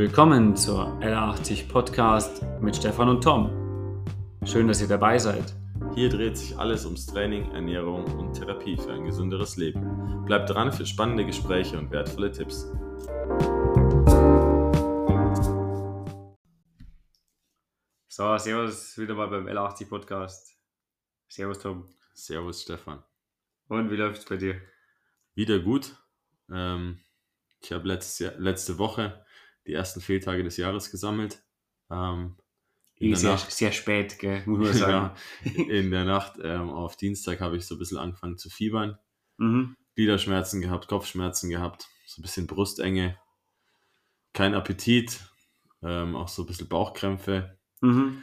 Willkommen zur L80 Podcast mit Stefan und Tom. Schön, dass ihr dabei seid. Hier dreht sich alles ums Training, Ernährung und Therapie für ein gesünderes Leben. Bleibt dran für spannende Gespräche und wertvolle Tipps. So, Servus wieder mal beim L80 Podcast. Servus Tom. Servus Stefan. Und wie läuft's bei dir? Wieder gut. Ähm, ich habe letzte Woche die ersten Fehltage des Jahres gesammelt. Ähm, in eh, sehr, Nacht, sehr spät, gell, muss man sagen. ja, in der Nacht ähm, auf Dienstag habe ich so ein bisschen angefangen zu fiebern. Mhm. Gliederschmerzen gehabt, Kopfschmerzen gehabt, so ein bisschen Brustenge, kein Appetit, ähm, auch so ein bisschen Bauchkrämpfe. Mhm.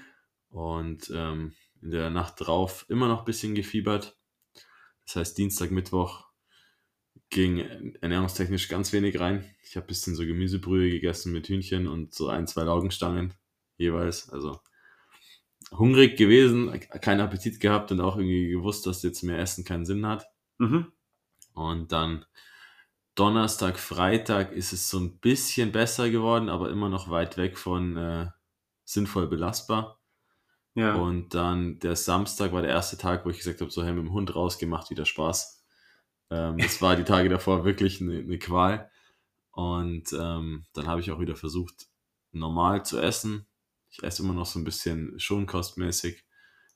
Und ähm, in der Nacht drauf immer noch ein bisschen gefiebert. Das heißt, Dienstag, Mittwoch ging ernährungstechnisch ganz wenig rein. Ich habe ein bisschen so Gemüsebrühe gegessen mit Hühnchen und so ein, zwei Laugenstangen jeweils. Also hungrig gewesen, keinen Appetit gehabt und auch irgendwie gewusst, dass jetzt mehr Essen keinen Sinn hat. Mhm. Und dann Donnerstag, Freitag ist es so ein bisschen besser geworden, aber immer noch weit weg von äh, sinnvoll belastbar. Ja. Und dann der Samstag war der erste Tag, wo ich gesagt habe, so hey, mit dem Hund rausgemacht, wieder Spaß. Ähm, das war die Tage davor wirklich eine, eine Qual. Und ähm, dann habe ich auch wieder versucht, normal zu essen. Ich esse immer noch so ein bisschen schonkostmäßig.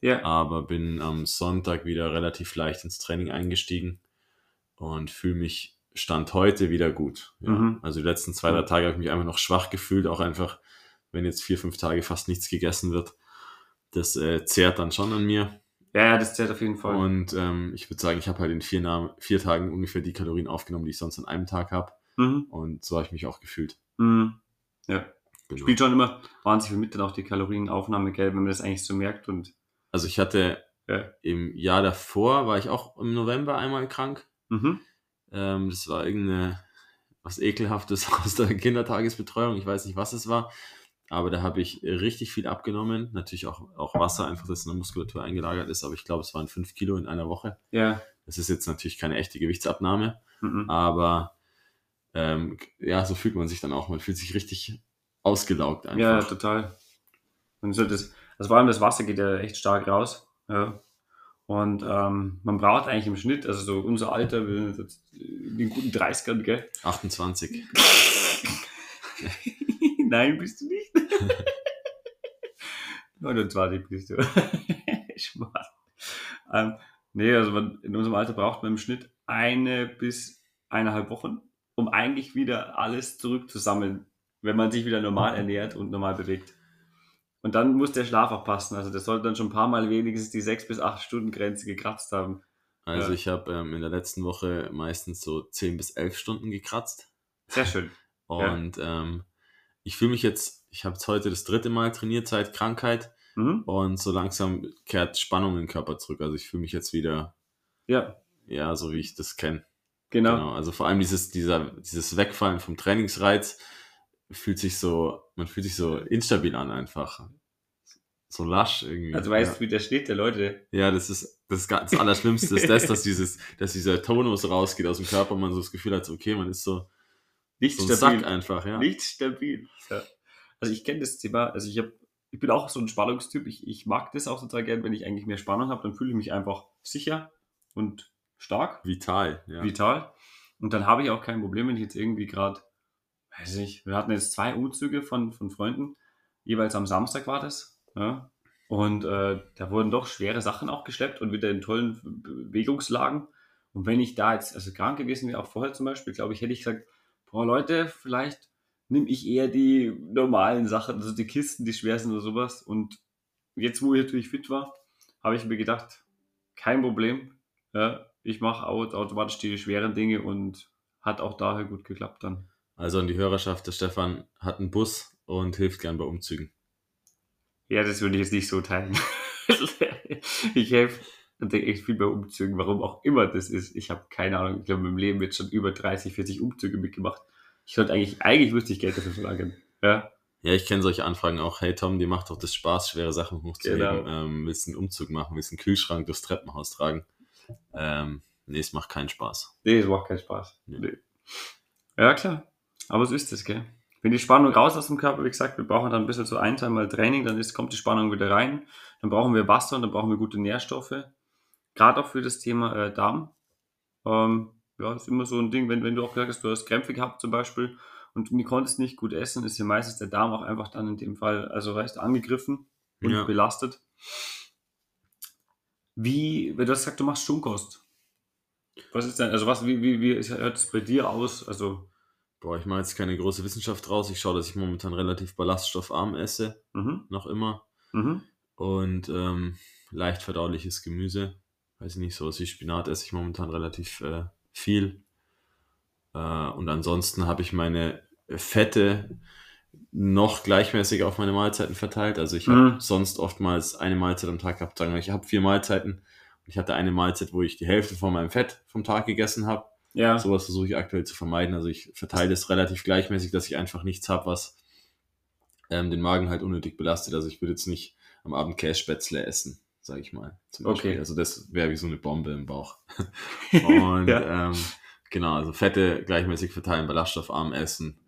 Ja. Aber bin am Sonntag wieder relativ leicht ins Training eingestiegen und fühle mich Stand heute wieder gut. Ja. Mhm. Also die letzten zwei, drei Tage habe ich mich einfach noch schwach gefühlt, auch einfach, wenn jetzt vier, fünf Tage fast nichts gegessen wird. Das äh, zehrt dann schon an mir. Ja, ja, das zählt auf jeden Fall. Und ähm, ich würde sagen, ich habe halt in vier, vier Tagen ungefähr die Kalorien aufgenommen, die ich sonst an einem Tag habe. Mhm. Und so habe ich mich auch gefühlt. Mhm. Ja. Genau. Spielt schon immer wahnsinnig viel mit, dann auch die Kalorienaufnahme, gell, wenn man das eigentlich so merkt. Und also ich hatte ja. im Jahr davor, war ich auch im November einmal krank. Mhm. Ähm, das war irgendeine was Ekelhaftes aus der Kindertagesbetreuung. Ich weiß nicht, was es war. Aber da habe ich richtig viel abgenommen. Natürlich auch, auch Wasser, einfach das in der Muskulatur eingelagert ist. Aber ich glaube, es waren fünf Kilo in einer Woche. Ja. Das ist jetzt natürlich keine echte Gewichtsabnahme. Mhm. Aber ähm, ja, so fühlt man sich dann auch. Man fühlt sich richtig ausgelaugt einfach. Ja, total. Und so das, also vor allem das Wasser geht ja echt stark raus. Ja. Und ähm, man braucht eigentlich im Schnitt, also so unser Alter, wir sind jetzt in den guten 30ern, gell? 28. Nein, bist du nicht. 29 bist du. Schmarrn. Ähm, nee, also man, in unserem Alter braucht man im Schnitt eine bis eineinhalb Wochen, um eigentlich wieder alles zurückzusammeln, wenn man sich wieder normal ernährt und normal bewegt. Und dann muss der Schlaf auch passen. Also das sollte dann schon ein paar Mal wenigstens die sechs bis acht Stunden Grenze gekratzt haben. Also ja. ich habe ähm, in der letzten Woche meistens so zehn bis elf Stunden gekratzt. Sehr schön. Und ja. ähm, ich fühle mich jetzt, ich habe jetzt heute das dritte Mal trainiert seit Krankheit mhm. und so langsam kehrt Spannung im Körper zurück. Also ich fühle mich jetzt wieder, ja, ja, so wie ich das kenne. Genau. genau. Also vor allem dieses, dieser, dieses Wegfallen vom Trainingsreiz fühlt sich so, man fühlt sich so instabil an einfach. So lasch irgendwie. Also weißt du, ja. wie der steht, der Leute. Ja, das ist das, ist das Allerschlimmste, ist das, dass dieses, dass dieser Tonus rausgeht aus dem Körper und man so das Gefühl hat, okay, man ist so, nicht so stabil. Sack einfach, ja. Nicht stabil. Ja. Also ich kenne das Thema, also ich habe, ich bin auch so ein Spannungstyp. Ich, ich mag das auch total gern, wenn ich eigentlich mehr Spannung habe, dann fühle ich mich einfach sicher und stark. Vital, ja. Vital. Und dann habe ich auch kein Problem, wenn ich jetzt irgendwie gerade, weiß ich, wir hatten jetzt zwei Umzüge von, von Freunden, jeweils am Samstag war das. Ja. Und äh, da wurden doch schwere Sachen auch geschleppt und wieder in tollen Bewegungslagen. Und wenn ich da jetzt also krank gewesen wäre, auch vorher zum Beispiel, glaube ich, hätte ich gesagt, boah Leute, vielleicht nehme ich eher die normalen Sachen, also die Kisten, die schwer sind oder sowas. Und jetzt, wo ich natürlich fit war, habe ich mir gedacht, kein Problem. Ja, ich mache automatisch die schweren Dinge und hat auch daher gut geklappt dann. Also an die Hörerschaft, der Stefan hat einen Bus und hilft gern bei Umzügen. Ja, das würde ich jetzt nicht so teilen. ich helfe und denke echt viel bei Umzügen, warum auch immer das ist. Ich habe keine Ahnung, ich glaube, im Leben jetzt schon über 30, 40 Umzüge mitgemacht. Ich sollte eigentlich, eigentlich müsste ich Geld dafür verlangen. Ja. Ja, ich kenne solche Anfragen auch. Hey Tom, dir macht doch das Spaß, schwere Sachen hochzuheben. Genau. Ähm, willst einen Umzug machen, willst einen Kühlschrank durchs Treppenhaus tragen. Ähm, nee, es macht keinen Spaß. Nee, es macht keinen Spaß. Nee. nee. Ja, klar. Aber so ist es, gell? wenn die Spannung raus aus dem Körper, wie gesagt, wir brauchen dann ein bisschen so ein, zweimal Training, dann ist, kommt die Spannung wieder rein. Dann brauchen wir Wasser und dann brauchen wir gute Nährstoffe. Gerade auch für das Thema äh, Darm. Ähm, ja, ist immer so ein Ding, wenn, wenn du auch gesagt hast, du hast Krämpfe gehabt zum Beispiel und du konntest nicht gut essen, ist ja meistens der Darm auch einfach dann in dem Fall, also recht angegriffen und ja. belastet. Wie, du hast gesagt, du machst Schonkost. Was ist denn, also was, wie, wie, wie hört es bei dir aus? Also, Boah, ich mache jetzt keine große Wissenschaft draus. Ich schaue, dass ich momentan relativ ballaststoffarm esse. Mhm. Noch immer. Mhm. Und ähm, leicht verdauliches Gemüse. Weiß ich nicht, sowas wie Spinat esse ich momentan relativ äh, viel. Äh, und ansonsten habe ich meine Fette noch gleichmäßig auf meine Mahlzeiten verteilt. Also ich habe mhm. sonst oftmals eine Mahlzeit am Tag gehabt. Sagen wir, ich habe vier Mahlzeiten. Ich hatte eine Mahlzeit, wo ich die Hälfte von meinem Fett vom Tag gegessen habe. Ja. Sowas versuche ich aktuell zu vermeiden. Also ich verteile es relativ gleichmäßig, dass ich einfach nichts habe, was ähm, den Magen halt unnötig belastet. Also ich würde jetzt nicht am Abend Kässpätzle essen, sage ich mal. Okay. Also das wäre wie so eine Bombe im Bauch. Und ja. ähm, genau, also Fette gleichmäßig verteilen, ballaststoffarm essen.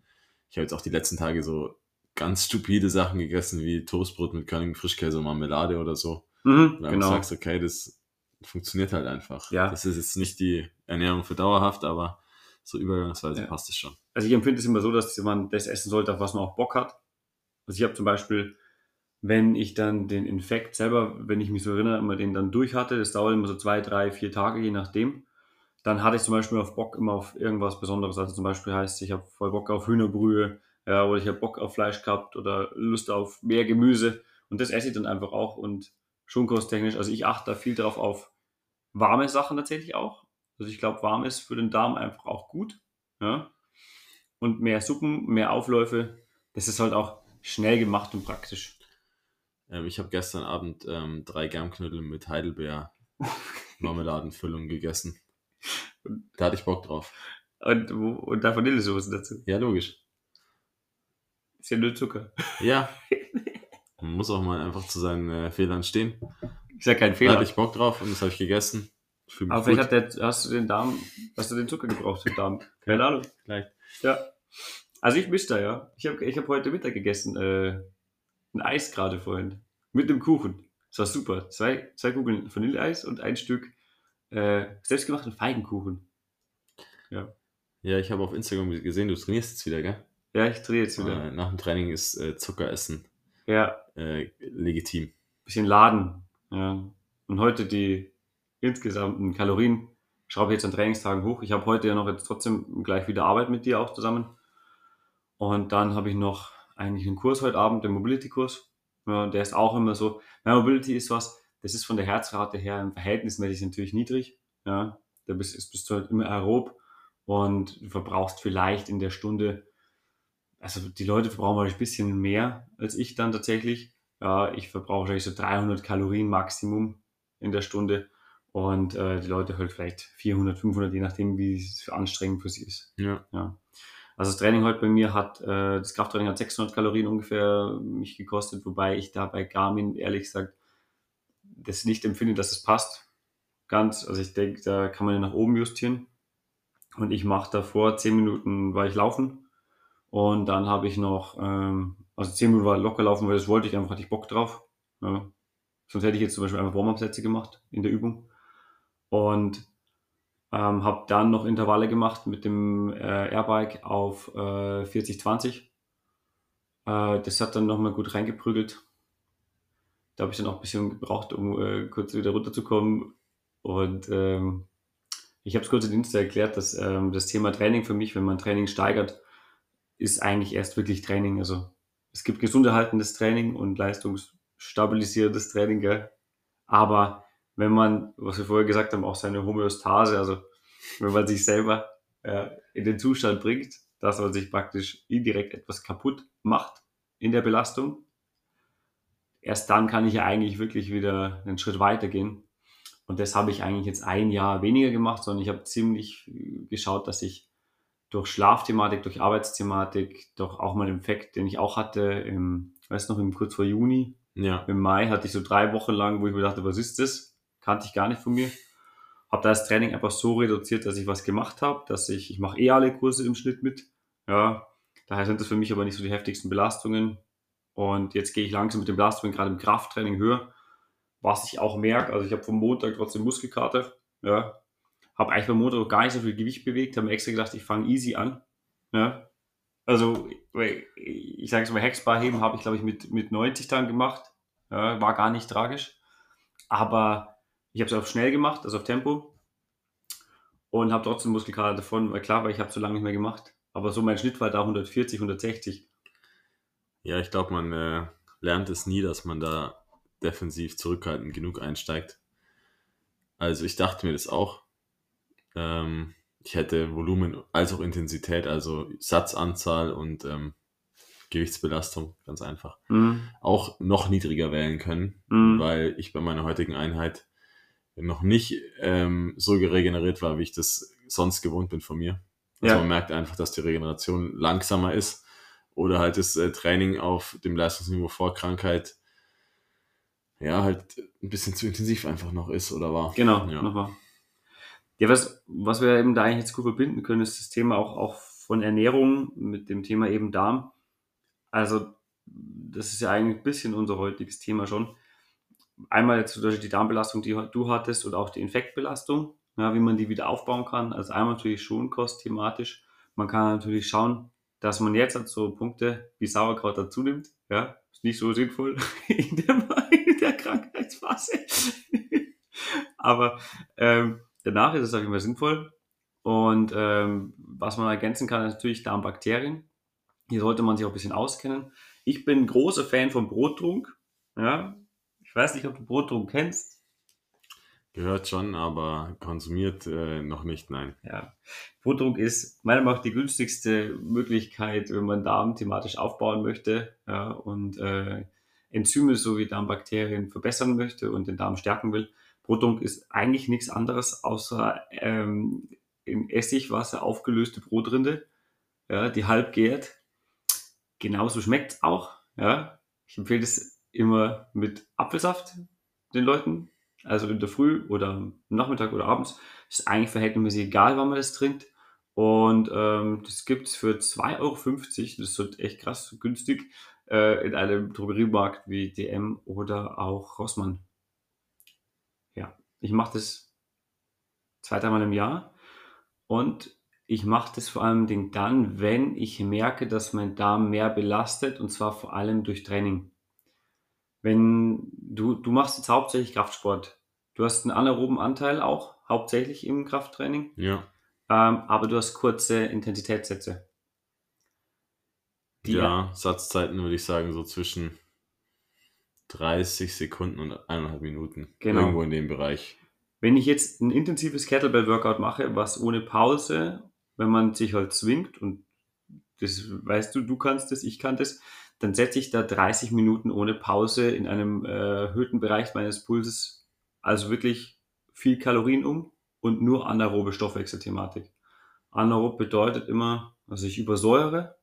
Ich habe jetzt auch die letzten Tage so ganz stupide Sachen gegessen, wie Toastbrot mit körnigem Frischkäse und Marmelade oder so. Mhm, und genau. sagst, okay, das funktioniert halt einfach. Ja. Das ist jetzt nicht die Ernährung für dauerhaft, aber so übergangsweise ja. passt es schon. Also ich empfinde es immer so, dass man das essen sollte, auf was man auch Bock hat. Also ich habe zum Beispiel, wenn ich dann den Infekt selber, wenn ich mich so erinnere, immer den dann durch hatte, das dauert immer so zwei, drei, vier Tage, je nachdem. Dann hatte ich zum Beispiel auf Bock immer auf irgendwas Besonderes. Also zum Beispiel heißt, ich habe voll Bock auf Hühnerbrühe, ja, oder ich habe Bock auf Fleisch gehabt oder Lust auf mehr Gemüse. Und das esse ich dann einfach auch. Und schonkost-technisch, also ich achte da viel drauf auf warme Sachen tatsächlich auch. Also ich glaube, warm ist für den Darm einfach auch gut. Ja? Und mehr Suppen, mehr Aufläufe, das ist halt auch schnell gemacht und praktisch. Ähm, ich habe gestern Abend ähm, drei Germknödel mit Heidelbeer Marmeladenfüllung gegessen. Da hatte ich Bock drauf. Und, und da Vanillesoße dazu. Ja, logisch. Ist ja nur Zucker. Ja. Man muss auch mal einfach zu seinen äh, Fehlern stehen. Ist ja kein Fehler. Da hatte ich Bock drauf und das habe ich gegessen. Aber vielleicht hat der, hast du den Darm, hast du den Zucker gebraucht für den Darm? Keine Ahnung. Vielleicht. Ja. Also ich mische da, ja. Ich habe ich hab heute Mittag gegessen, äh, ein Eis gerade vorhin. Mit dem Kuchen. Das war super. Zwei, zwei Kugeln Vanilleeis und ein Stück äh, selbstgemachten Feigenkuchen. Ja. Ja, ich habe auf Instagram gesehen, du trainierst jetzt wieder, gell? Ja, ich trainiere jetzt wieder. Äh, nach dem Training ist äh, Zuckeressen ja. Äh, legitim. Bisschen laden. Ja. Und heute die insgesamten Kalorien schraube ich jetzt an Trainingstagen hoch. Ich habe heute ja noch jetzt trotzdem gleich wieder Arbeit mit dir auch zusammen. Und dann habe ich noch eigentlich einen Kurs heute Abend, den Mobility-Kurs. Ja, der ist auch immer so. Ja, Mobility ist was, das ist von der Herzrate her im verhältnismäßig natürlich niedrig. Ja, da bist, bist du halt immer aerob und du verbrauchst vielleicht in der Stunde, also die Leute verbrauchen ein bisschen mehr als ich dann tatsächlich. Ja, ich verbrauche wahrscheinlich so 300 Kalorien Maximum in der Stunde und äh, die Leute halt vielleicht 400, 500, je nachdem, wie es für anstrengend für sie ist. Ja. ja. Also das Training heute bei mir hat, äh, das Krafttraining hat 600 Kalorien ungefähr mich gekostet, wobei ich da bei Garmin ehrlich gesagt das nicht empfinde, dass es passt. Ganz, also ich denke, da kann man ja nach oben justieren. Und ich mache davor 10 Minuten war ich laufen und dann habe ich noch ähm, also 10 Minuten war locker laufen, weil das wollte ich einfach, hatte ich Bock drauf. Sonst hätte ich jetzt zum Beispiel einfach Warm-Up-Sätze gemacht in der Übung. Und ähm, habe dann noch Intervalle gemacht mit dem äh, Airbike auf äh, 40-20. Äh, das hat dann nochmal gut reingeprügelt. Da habe ich dann auch ein bisschen gebraucht, um äh, kurz wieder runterzukommen. Und ähm, ich habe es kurz in Insta erklärt, dass ähm, das Thema Training für mich, wenn man Training steigert, ist eigentlich erst wirklich Training. Also es gibt gesunderhaltendes Training und leistungsstabilisierendes Training, gell? aber wenn man, was wir vorher gesagt haben, auch seine Homöostase, also wenn man sich selber äh, in den Zustand bringt, dass man sich praktisch indirekt etwas kaputt macht in der Belastung, erst dann kann ich ja eigentlich wirklich wieder einen Schritt weiter gehen. Und das habe ich eigentlich jetzt ein Jahr weniger gemacht, sondern ich habe ziemlich geschaut, dass ich durch Schlafthematik, durch Arbeitsthematik, durch auch mal den Effekt, den ich auch hatte, im, weiß noch, im kurz vor Juni, ja. im Mai hatte ich so drei Wochen lang, wo ich mir dachte, was ist das? Kannte ich gar nicht von mir. Habe das Training einfach so reduziert, dass ich was gemacht habe, dass ich, ich mache eh alle Kurse im Schnitt mit, ja, Daher sind das für mich aber nicht so die heftigsten Belastungen. Und jetzt gehe ich langsam mit den Belastungen gerade im Krafttraining höher, was ich auch merke. Also ich habe vom Montag trotzdem Muskelkater. Ja, habe eigentlich beim Montag gar nicht so viel Gewicht bewegt, habe mir extra gedacht, ich fange easy an. Ja, also ich sage es mal, Hexbar heben habe ich glaube ich mit, mit 90 dann gemacht. Ja, war gar nicht tragisch. Aber ich habe es auf schnell gemacht, also auf Tempo. Und habe trotzdem Muskelkater davon, weil klar, weil ich habe so lange nicht mehr gemacht. Aber so mein Schnitt war da 140, 160. Ja, ich glaube, man äh, lernt es nie, dass man da defensiv zurückhaltend genug einsteigt. Also ich dachte mir das auch. Ähm, ich hätte Volumen als auch Intensität, also Satzanzahl und ähm, Gewichtsbelastung, ganz einfach, mhm. auch noch niedriger wählen können, mhm. weil ich bei meiner heutigen Einheit noch nicht ähm, so regeneriert war, wie ich das sonst gewohnt bin von mir. Also ja. man merkt einfach, dass die Regeneration langsamer ist oder halt das äh, Training auf dem Leistungsniveau vor Krankheit ja halt ein bisschen zu intensiv einfach noch ist oder war. Genau, ja. noch war. Ja, was, was wir eben da eigentlich jetzt gut verbinden können, ist das Thema auch, auch von Ernährung mit dem Thema eben Darm. Also, das ist ja eigentlich ein bisschen unser heutiges Thema schon. Einmal jetzt die Darmbelastung, die du hattest, oder auch die Infektbelastung, ja, wie man die wieder aufbauen kann. Also einmal natürlich Schonkost thematisch. Man kann natürlich schauen, dass man jetzt halt so Punkte wie Sauerkraut dazu nimmt. Ja, ist nicht so sinnvoll in der, in der Krankheitsphase. Aber ähm, danach ist es auf jeden sinnvoll. Und ähm, was man ergänzen kann, ist natürlich Darmbakterien. Hier sollte man sich auch ein bisschen auskennen. Ich bin großer Fan von Brottrunk. Ja, ich weiß nicht, ob du Brottrunk kennst. Gehört schon, aber konsumiert äh, noch nicht, nein. Ja, Brottrunk ist meiner Meinung nach die günstigste Möglichkeit, wenn man Darm thematisch aufbauen möchte ja, und äh, Enzyme sowie Darmbakterien verbessern möchte und den Darm stärken will. Brotdunk ist eigentlich nichts anderes außer ähm, in Essigwasser aufgelöste Brotrinde, ja, die halb gärt. Genauso schmeckt es auch. Ja. Ich empfehle es immer mit Apfelsaft den Leuten, also in der Früh oder Nachmittag oder abends. Ist eigentlich verhältnismäßig egal, wann man das trinkt. Und ähm, das gibt es für 2,50 Euro. Das ist so echt krass günstig äh, in einem Drogeriemarkt wie DM oder auch Rossmann ich mache das zwei, dreimal im Jahr und ich mache das vor allem dann, wenn ich merke, dass mein Darm mehr belastet und zwar vor allem durch Training. Wenn du, du machst jetzt hauptsächlich Kraftsport, du hast einen anaeroben Anteil auch, hauptsächlich im Krafttraining. Ja. Ähm, aber du hast kurze Intensitätssätze. Die ja, Satzzeiten würde ich sagen, so zwischen 30 Sekunden und eineinhalb Minuten. Genau. Irgendwo in dem Bereich. Wenn ich jetzt ein intensives Kettlebell-Workout mache, was ohne Pause, wenn man sich halt zwingt, und das weißt du, du kannst das, ich kann das, dann setze ich da 30 Minuten ohne Pause in einem äh, erhöhten Bereich meines Pulses, also wirklich viel Kalorien um und nur anaerobe Stoffwechselthematik. Anaerob bedeutet immer, also ich übersäure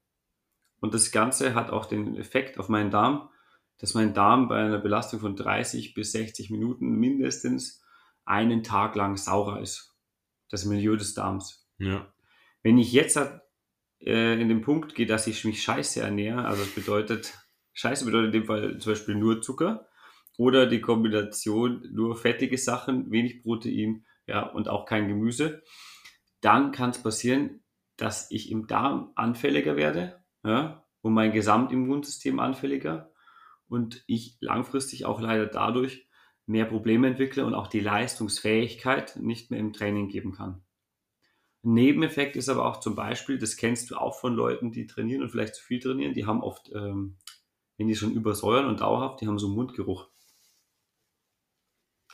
und das Ganze hat auch den Effekt auf meinen Darm, dass mein Darm bei einer Belastung von 30 bis 60 Minuten mindestens einen Tag lang saurer ist. Das Milieu des Darms. Ja. Wenn ich jetzt äh, in den Punkt gehe, dass ich mich scheiße ernähre, also das bedeutet, scheiße bedeutet in dem Fall zum Beispiel nur Zucker oder die Kombination nur fettige Sachen, wenig Protein ja, und auch kein Gemüse, dann kann es passieren, dass ich im Darm anfälliger werde ja, und mein Gesamtimmunsystem anfälliger und ich langfristig auch leider dadurch mehr Probleme entwickle und auch die Leistungsfähigkeit nicht mehr im Training geben kann. Ein Nebeneffekt ist aber auch zum Beispiel, das kennst du auch von Leuten, die trainieren und vielleicht zu viel trainieren, die haben oft, ähm, wenn die schon übersäuern und dauerhaft, die haben so einen Mundgeruch.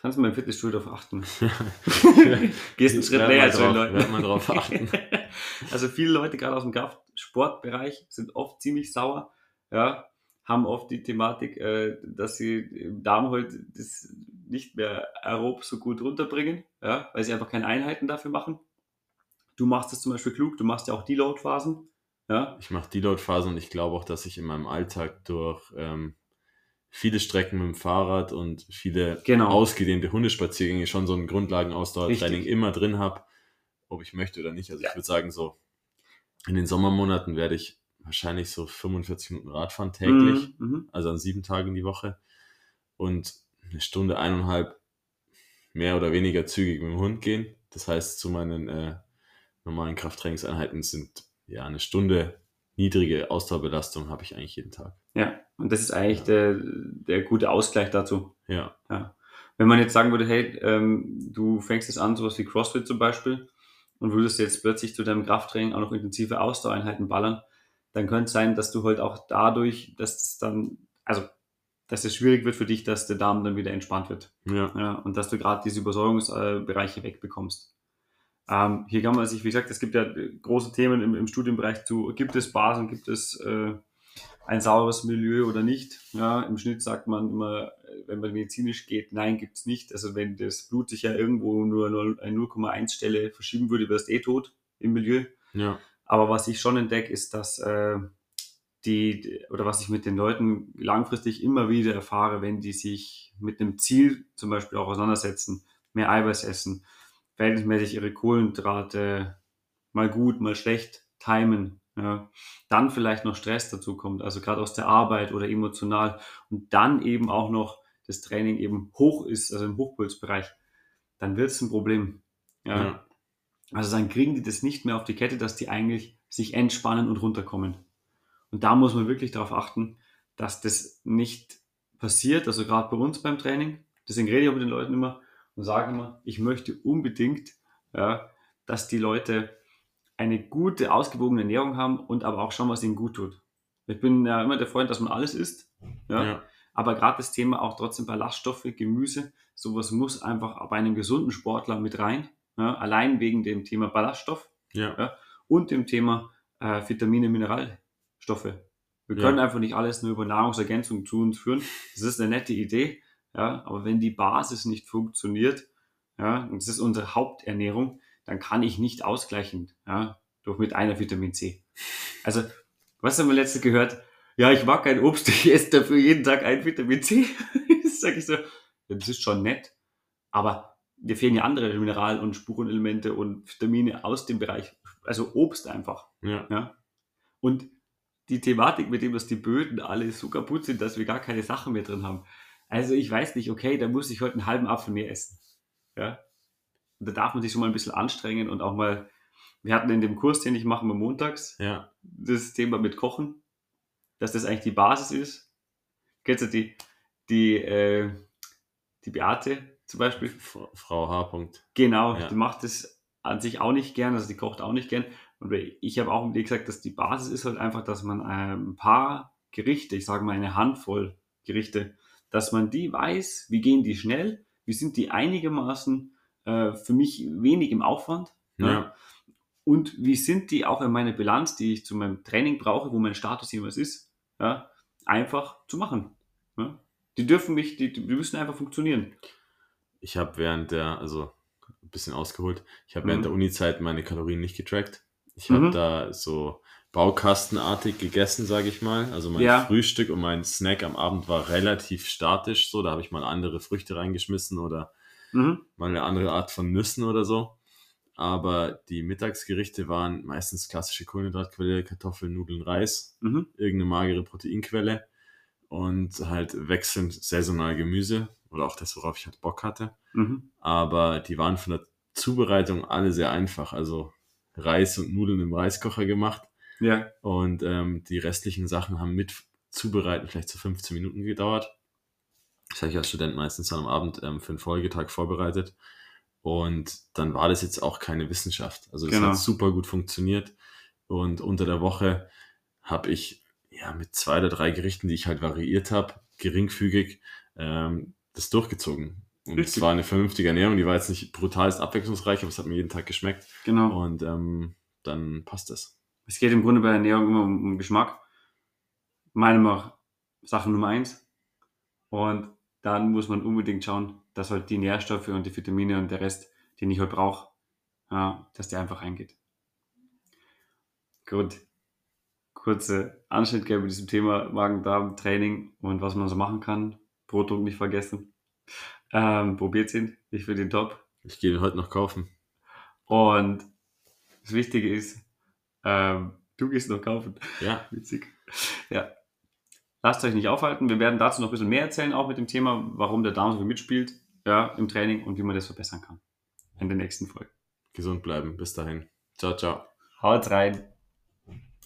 Kannst du beim Fitnessstudio darauf achten? Gehst einen Schritt näher zu den Leuten. Wird man darauf achten. also viele Leute, gerade aus dem Kraftsportbereich, sind oft ziemlich sauer. Ja, haben oft die Thematik, äh, dass sie im Darm halt das nicht mehr aerob so gut runterbringen, ja, weil sie einfach keine Einheiten dafür machen. Du machst das zum Beispiel klug, du machst ja auch Deload-Phasen. Ja. Ich mache Deload-Phasen und ich glaube auch, dass ich in meinem Alltag durch ähm, viele Strecken mit dem Fahrrad und viele genau. ausgedehnte Hundespaziergänge schon so ein Grundlagenausdauertraining immer drin habe, ob ich möchte oder nicht. Also ja. ich würde sagen, so in den Sommermonaten werde ich wahrscheinlich so 45 Minuten Radfahren täglich, mhm, mhm, also an sieben Tagen die Woche. Und eine Stunde, eineinhalb mehr oder weniger zügig mit dem Hund gehen. Das heißt, zu meinen äh, normalen Krafttrainingseinheiten sind ja eine Stunde niedrige Ausdauerbelastung habe ich eigentlich jeden Tag. Ja, und das ist eigentlich ja. der, der gute Ausgleich dazu. Ja. ja. Wenn man jetzt sagen würde, hey, ähm, du fängst jetzt an, sowas wie CrossFit zum Beispiel, und würdest jetzt plötzlich zu deinem Krafttraining auch noch intensive Ausdauereinheiten ballern, dann könnte es sein, dass du halt auch dadurch, dass es dann, also dass es schwierig wird für dich, dass der Darm dann wieder entspannt wird. Ja. ja und dass du gerade diese Übersäuerungsbereiche wegbekommst. Ähm, hier kann man sich, wie gesagt, es gibt ja große Themen im, im Studienbereich zu, gibt es Basen, gibt es äh, ein sauberes Milieu oder nicht. Ja, Im Schnitt sagt man immer, wenn man medizinisch geht, nein, gibt es nicht. Also wenn das Blut sich ja irgendwo nur eine 0,1 Stelle verschieben würde, wirst du eh tot im Milieu. Ja. Aber was ich schon entdecke, ist, dass äh, die, oder was ich mit den Leuten langfristig immer wieder erfahre, wenn die sich mit einem Ziel zum Beispiel auch auseinandersetzen, mehr Eiweiß essen, verhältnismäßig ihre Kohlenhydrate mal gut, mal schlecht timen, ja, dann vielleicht noch Stress dazu kommt, also gerade aus der Arbeit oder emotional und dann eben auch noch das Training eben hoch ist, also im Hochpulsbereich, dann wird es ein Problem. Ja. ja. Also dann kriegen die das nicht mehr auf die Kette, dass die eigentlich sich entspannen und runterkommen. Und da muss man wirklich darauf achten, dass das nicht passiert, also gerade bei uns beim Training. Deswegen rede ich auch mit den Leuten immer und sage immer, ich möchte unbedingt, ja, dass die Leute eine gute, ausgewogene Ernährung haben und aber auch schauen, was ihnen gut tut. Ich bin ja immer der Freund, dass man alles isst. Ja. ja. Aber gerade das Thema auch trotzdem Ballaststoffe, Gemüse, sowas muss einfach bei einem gesunden Sportler mit rein. Ja. Allein wegen dem Thema Ballaststoff ja. ja und dem Thema äh, Vitamine, Mineralstoffe. Wir können einfach nicht alles nur über Nahrungsergänzung zu uns führen. Das ist eine nette Idee. Ja, aber wenn die Basis nicht funktioniert, ja, und das ist unsere Haupternährung, dann kann ich nicht ausgleichen, ja, durch mit einer Vitamin C. Also, was haben wir letzte gehört? Ja, ich mag kein Obst, ich esse dafür jeden Tag ein Vitamin C. das sage ich so, das ist schon nett, aber mir fehlen ja andere Mineral- und Spurenelemente und Vitamine aus dem Bereich, also Obst einfach. Ja. ja. Und die Thematik mit dem, dass die Böden alle so kaputt sind, dass wir gar keine Sachen mehr drin haben. Also ich weiß nicht, okay, da muss ich heute einen halben Apfel mehr essen. Ja. Und da darf man sich schon mal ein bisschen anstrengen und auch mal, wir hatten in dem Kurs, den ich mache mal montags, ja. das Thema mit Kochen, dass das eigentlich die Basis ist. Kennst du die, die, äh, die Beate zum Beispiel? Frau H. Genau, ja. die macht das an sich auch nicht gern, also die kocht auch nicht gern. Und ich habe auch mit ihr gesagt, dass die Basis ist halt einfach, dass man äh, ein paar Gerichte, ich sage mal eine Handvoll Gerichte, dass man die weiß, wie gehen die schnell, wie sind die einigermaßen äh, für mich wenig im Aufwand. Ja. ja. Und wie sind die auch in meiner Bilanz, die ich zu meinem Training brauche, wo mein Status jemals ist, ja, einfach zu machen. Ja. Die dürfen mich, die, die müssen einfach funktionieren. Ich habe während der, also ein bisschen ausgeholt, ich habe mhm. während der Uni-Zeit meine Kalorien nicht getrackt. Ich habe mhm. da so baukastenartig gegessen, sage ich mal. Also mein ja. Frühstück und mein Snack am Abend war relativ statisch so. Da habe ich mal andere Früchte reingeschmissen oder mhm. mal eine andere Art von Nüssen oder so. Aber die Mittagsgerichte waren meistens klassische Kohlenhydratquelle, Kartoffeln, Nudeln, Reis, mhm. irgendeine magere Proteinquelle und halt wechselnd saisonal Gemüse oder auch das, worauf ich halt Bock hatte. Mhm. Aber die waren von der Zubereitung alle sehr einfach. Also Reis und Nudeln im Reiskocher gemacht. Ja. Und ähm, die restlichen Sachen haben mit Zubereiten vielleicht so 15 Minuten gedauert. Das habe ich als Student meistens dann am Abend ähm, für den Folgetag vorbereitet. Und dann war das jetzt auch keine Wissenschaft. Also es genau. hat super gut funktioniert. Und unter der Woche habe ich ja mit zwei oder drei Gerichten, die ich halt variiert habe, geringfügig ähm, das durchgezogen. Und es war eine vernünftige Ernährung, die war jetzt nicht brutal abwechslungsreich, aber es hat mir jeden Tag geschmeckt. Genau. Und ähm, dann passt das. Es geht im Grunde bei Ernährung immer um, um Geschmack. Meiner Meinung nach Sache Nummer eins. Und dann muss man unbedingt schauen, dass halt die Nährstoffe und die Vitamine und der Rest, den ich halt brauche, dass der einfach eingeht. Gut. Kurze Anschnitt mit diesem Thema Magen-Darm-Training und was man so machen kann. Brotdruck nicht vergessen. Ähm, probiert ihn. Ich finde ihn top. Ich gehe ihn heute noch kaufen. Und das Wichtige ist, ähm, Du gehst noch kaufen. Ja. Witzig. Ja. Lasst euch nicht aufhalten. Wir werden dazu noch ein bisschen mehr erzählen, auch mit dem Thema, warum der Darm so viel mitspielt ja, im Training und wie man das verbessern kann. In den nächsten Folgen. Gesund bleiben. Bis dahin. Ciao, ciao. Haut rein.